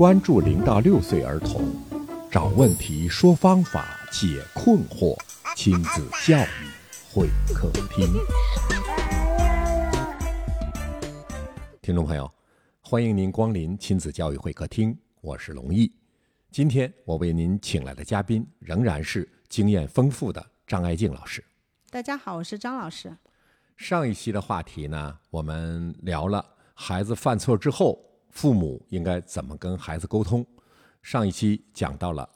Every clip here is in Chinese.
关注零到六岁儿童，找问题，说方法，解困惑，亲子教育会客厅。听众朋友，欢迎您光临亲子教育会客厅，我是龙毅。今天我为您请来的嘉宾仍然是经验丰富的张爱静老师。大家好，我是张老师。上一期的话题呢，我们聊了孩子犯错之后，父母应该怎么跟孩子沟通。上一期讲到了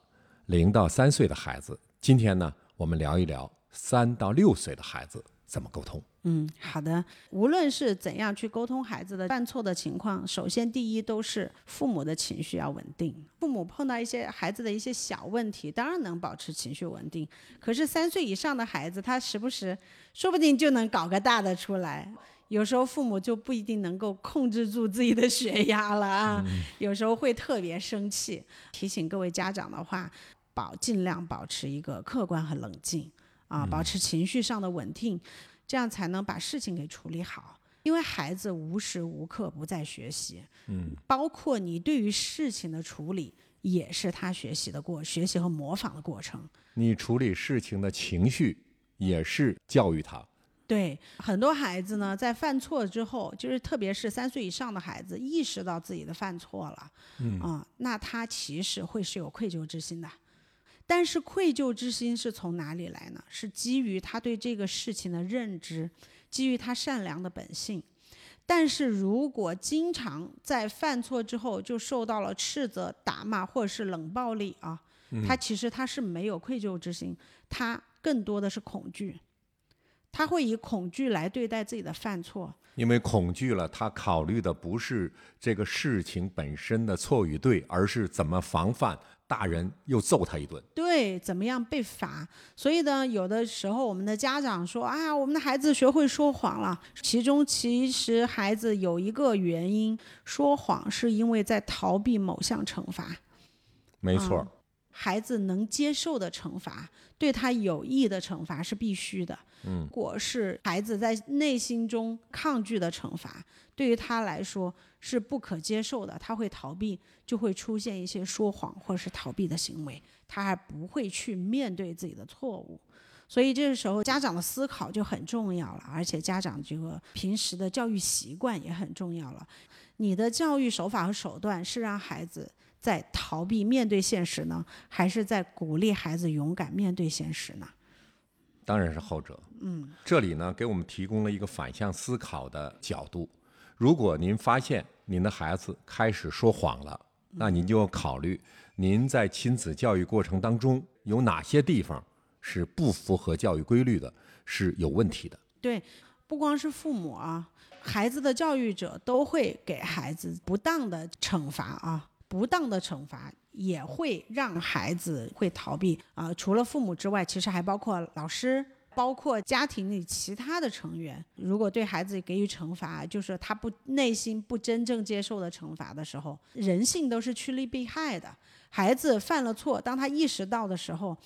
零到三岁的孩子，今天呢，我们聊一聊三到六岁的孩子怎么沟通。嗯，好的。无论是怎样去沟通孩子的犯错的情况，首先第一都是父母的情绪要稳定。父母碰到一些孩子的一些小问题，当然能保持情绪稳定。可是三岁以上的孩子，他时不时说不定就能搞个大的出来。有时候父母就不一定能够控制住自己的血压了啊，有时候会特别生气。提醒各位家长的话，保尽量保持一个客观和冷静啊，保持情绪上的稳定。这样才能把事情给处理好，因为孩子无时无刻不在学习，嗯，包括你对于事情的处理，也是他学习的过学习和模仿的过程。你处理事情的情绪，也是教育他。对，很多孩子呢，在犯错之后，就是特别是三岁以上的孩子，意识到自己的犯错了，嗯啊，那他其实会是有愧疚之心的。但是愧疚之心是从哪里来呢？是基于他对这个事情的认知，基于他善良的本性。但是如果经常在犯错之后就受到了斥责、打骂或者是冷暴力啊，他其实他是没有愧疚之心，他更多的是恐惧，他会以恐惧来对待自己的犯错。因为恐惧了，他考虑的不是这个事情本身的错与对，而是怎么防范大人又揍他一顿。对，怎么样被罚？所以呢，有的时候我们的家长说啊，我们的孩子学会说谎了。其中其实孩子有一个原因，说谎是因为在逃避某项惩罚。没错，啊孩子能接受的惩罚，对他有益的惩罚是必须的。嗯，如果是孩子在内心中抗拒的惩罚，对于他来说是不可接受的，他会逃避，就会出现一些说谎或者是逃避的行为，他还不会去面对自己的错误。所以这个时候，家长的思考就很重要了，而且家长这个平时的教育习惯也很重要了。你的教育手法和手段是让孩子在逃避面对现实呢，还是在鼓励孩子勇敢面对现实呢？当然是后者。嗯，这里呢，给我们提供了一个反向思考的角度。如果您发现您的孩子开始说谎了，那您就要考虑，您在亲子教育过程当中有哪些地方是不符合教育规律的，是有问题的。对，不光是父母啊，孩子的教育者都会给孩子不当的惩罚啊，不当的惩罚也会让孩子会逃避啊。除了父母之外，其实还包括老师。包括家庭里其他的成员，如果对孩子给予惩罚，就是他不内心不真正接受的惩罚的时候，人性都是趋利避害的。孩子犯了错，当他意识到的时候，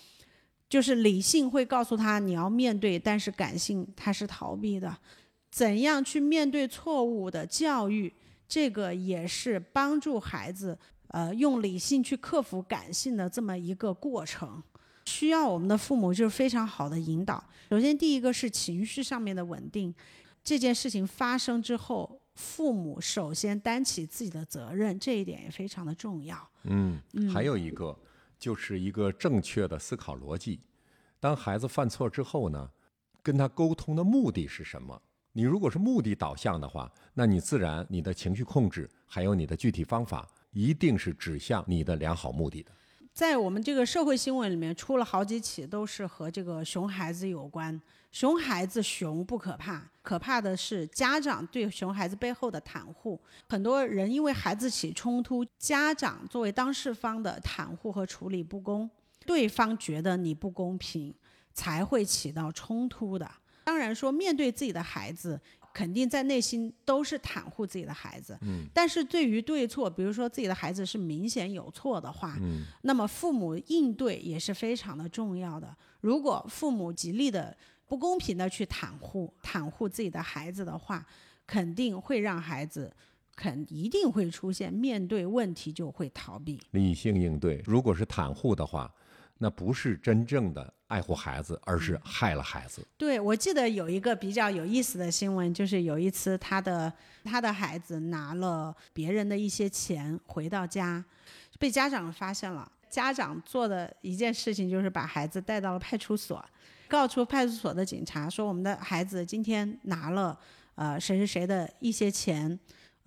就是理性会告诉他你要面对，但是感性他是逃避的。怎样去面对错误的教育，这个也是帮助孩子呃用理性去克服感性的这么一个过程。需要我们的父母就是非常好的引导。首先，第一个是情绪上面的稳定。这件事情发生之后，父母首先担起自己的责任，这一点也非常的重要。嗯，还有一个就是一个正确的思考逻辑。当孩子犯错之后呢，跟他沟通的目的是什么？你如果是目的导向的话，那你自然你的情绪控制还有你的具体方法，一定是指向你的良好目的的。在我们这个社会新闻里面出了好几起，都是和这个熊孩子有关。熊孩子熊不可怕，可怕的是家长对熊孩子背后的袒护。很多人因为孩子起冲突，家长作为当事方的袒护和处理不公，对方觉得你不公平，才会起到冲突的。当然说，面对自己的孩子。肯定在内心都是袒护自己的孩子，嗯，但是对于对错，比如说自己的孩子是明显有错的话，嗯，那么父母应对也是非常的重要的。如果父母极力的不公平的去袒护袒护自己的孩子的话，肯定会让孩子肯一定会出现面对问题就会逃避。理性应对。如果是袒护的话，那不是真正的爱护孩子，而是害了孩子。对，我记得有一个比较有意思的新闻，就是有一次他的他的孩子拿了别人的一些钱回到家，被家长发现了。家长做的一件事情就是把孩子带到了派出所，告诉派出所的警察说我们的孩子今天拿了呃谁谁谁的一些钱，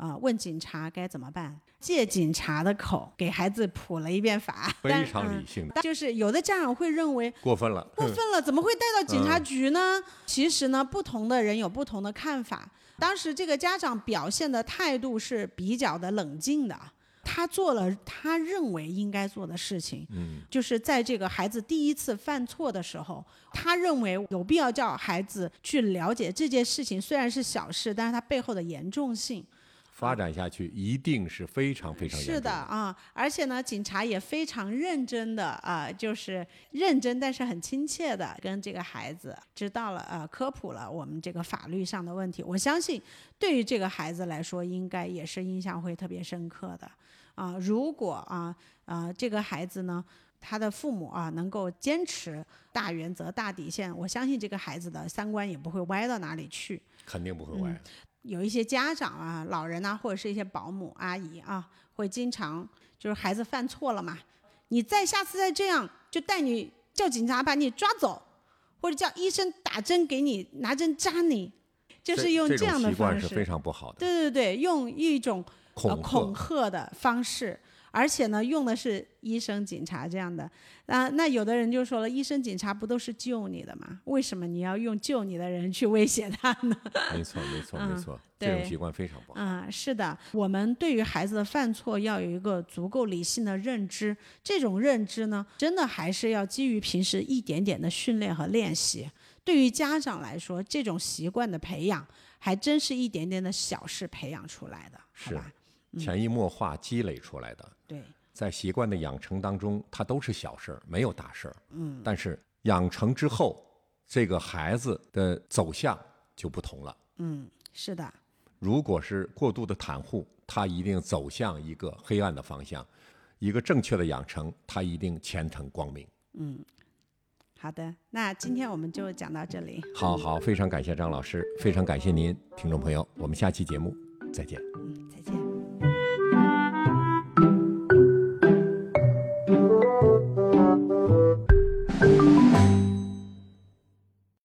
啊、问警察该怎么办。借警察的口给孩子普了一遍法，非常嗯理性就是有的家长会认为过分了。过分了，怎么会带到警察嗯局呢？其实呢，不同的人有不同的看法。当时这个家长表现的态度是比较的冷静的，他做了他认为应该做的事情，嗯，就是在这个孩子第一次犯错的时候，他认为有必要叫孩子去了解这件事情虽然是小事，但是它背后的严重性。发展下去一定是非常非常严重是的啊，而且呢，警察也非常认真的啊，就是认真但是很亲切的跟这个孩子知道了呃科普了我们这个法律上的问题。我相信对于这个孩子来说，应该也是印象会特别深刻的啊。如果啊啊这个孩子呢。他的父母啊，能够坚持大原则、大底线，我相信这个孩子的三观也不会歪到哪里去。肯定不会歪。有一些家长啊、老人啊，或者是一些保姆阿姨啊，会经常就是孩子犯错了嘛，你再下次再这样，就带你叫警察把你抓走，或者叫医生打针给你拿针扎你，就是用这样的方种习惯是非式。常不好的，对对对，用一种恐。吓的方式，而且呢，用的是医生、警察这样的。啊，那有的人就说了，医生、警察不都是救你的吗？为什么你要用救你的人去威胁他呢？没错，没错，嗯没错，这种习惯非常不好。嗯，是的，我们对于孩子的犯错要有一个足够理性的认知，这种认知呢，真的还是要基于平时一点点的训练和练习。对于家长来说，这种习惯的培养，还真是一点点的小事培养出来的，好是吧？潜移默化积累出来的，对，在习惯的养成当中，它都是小事儿，没有大事儿。嗯，但是养成之后，这个孩子的走向就不同了。嗯，是的，如果是过度的袒护，他一定走向一个黑暗的方向；一个正确的养成，他一定前程光明。嗯好的，那今天我们就讲到这里，好好，非常感谢张老师，非常感谢您，听众朋友，我们下期节目再见。嗯，再见。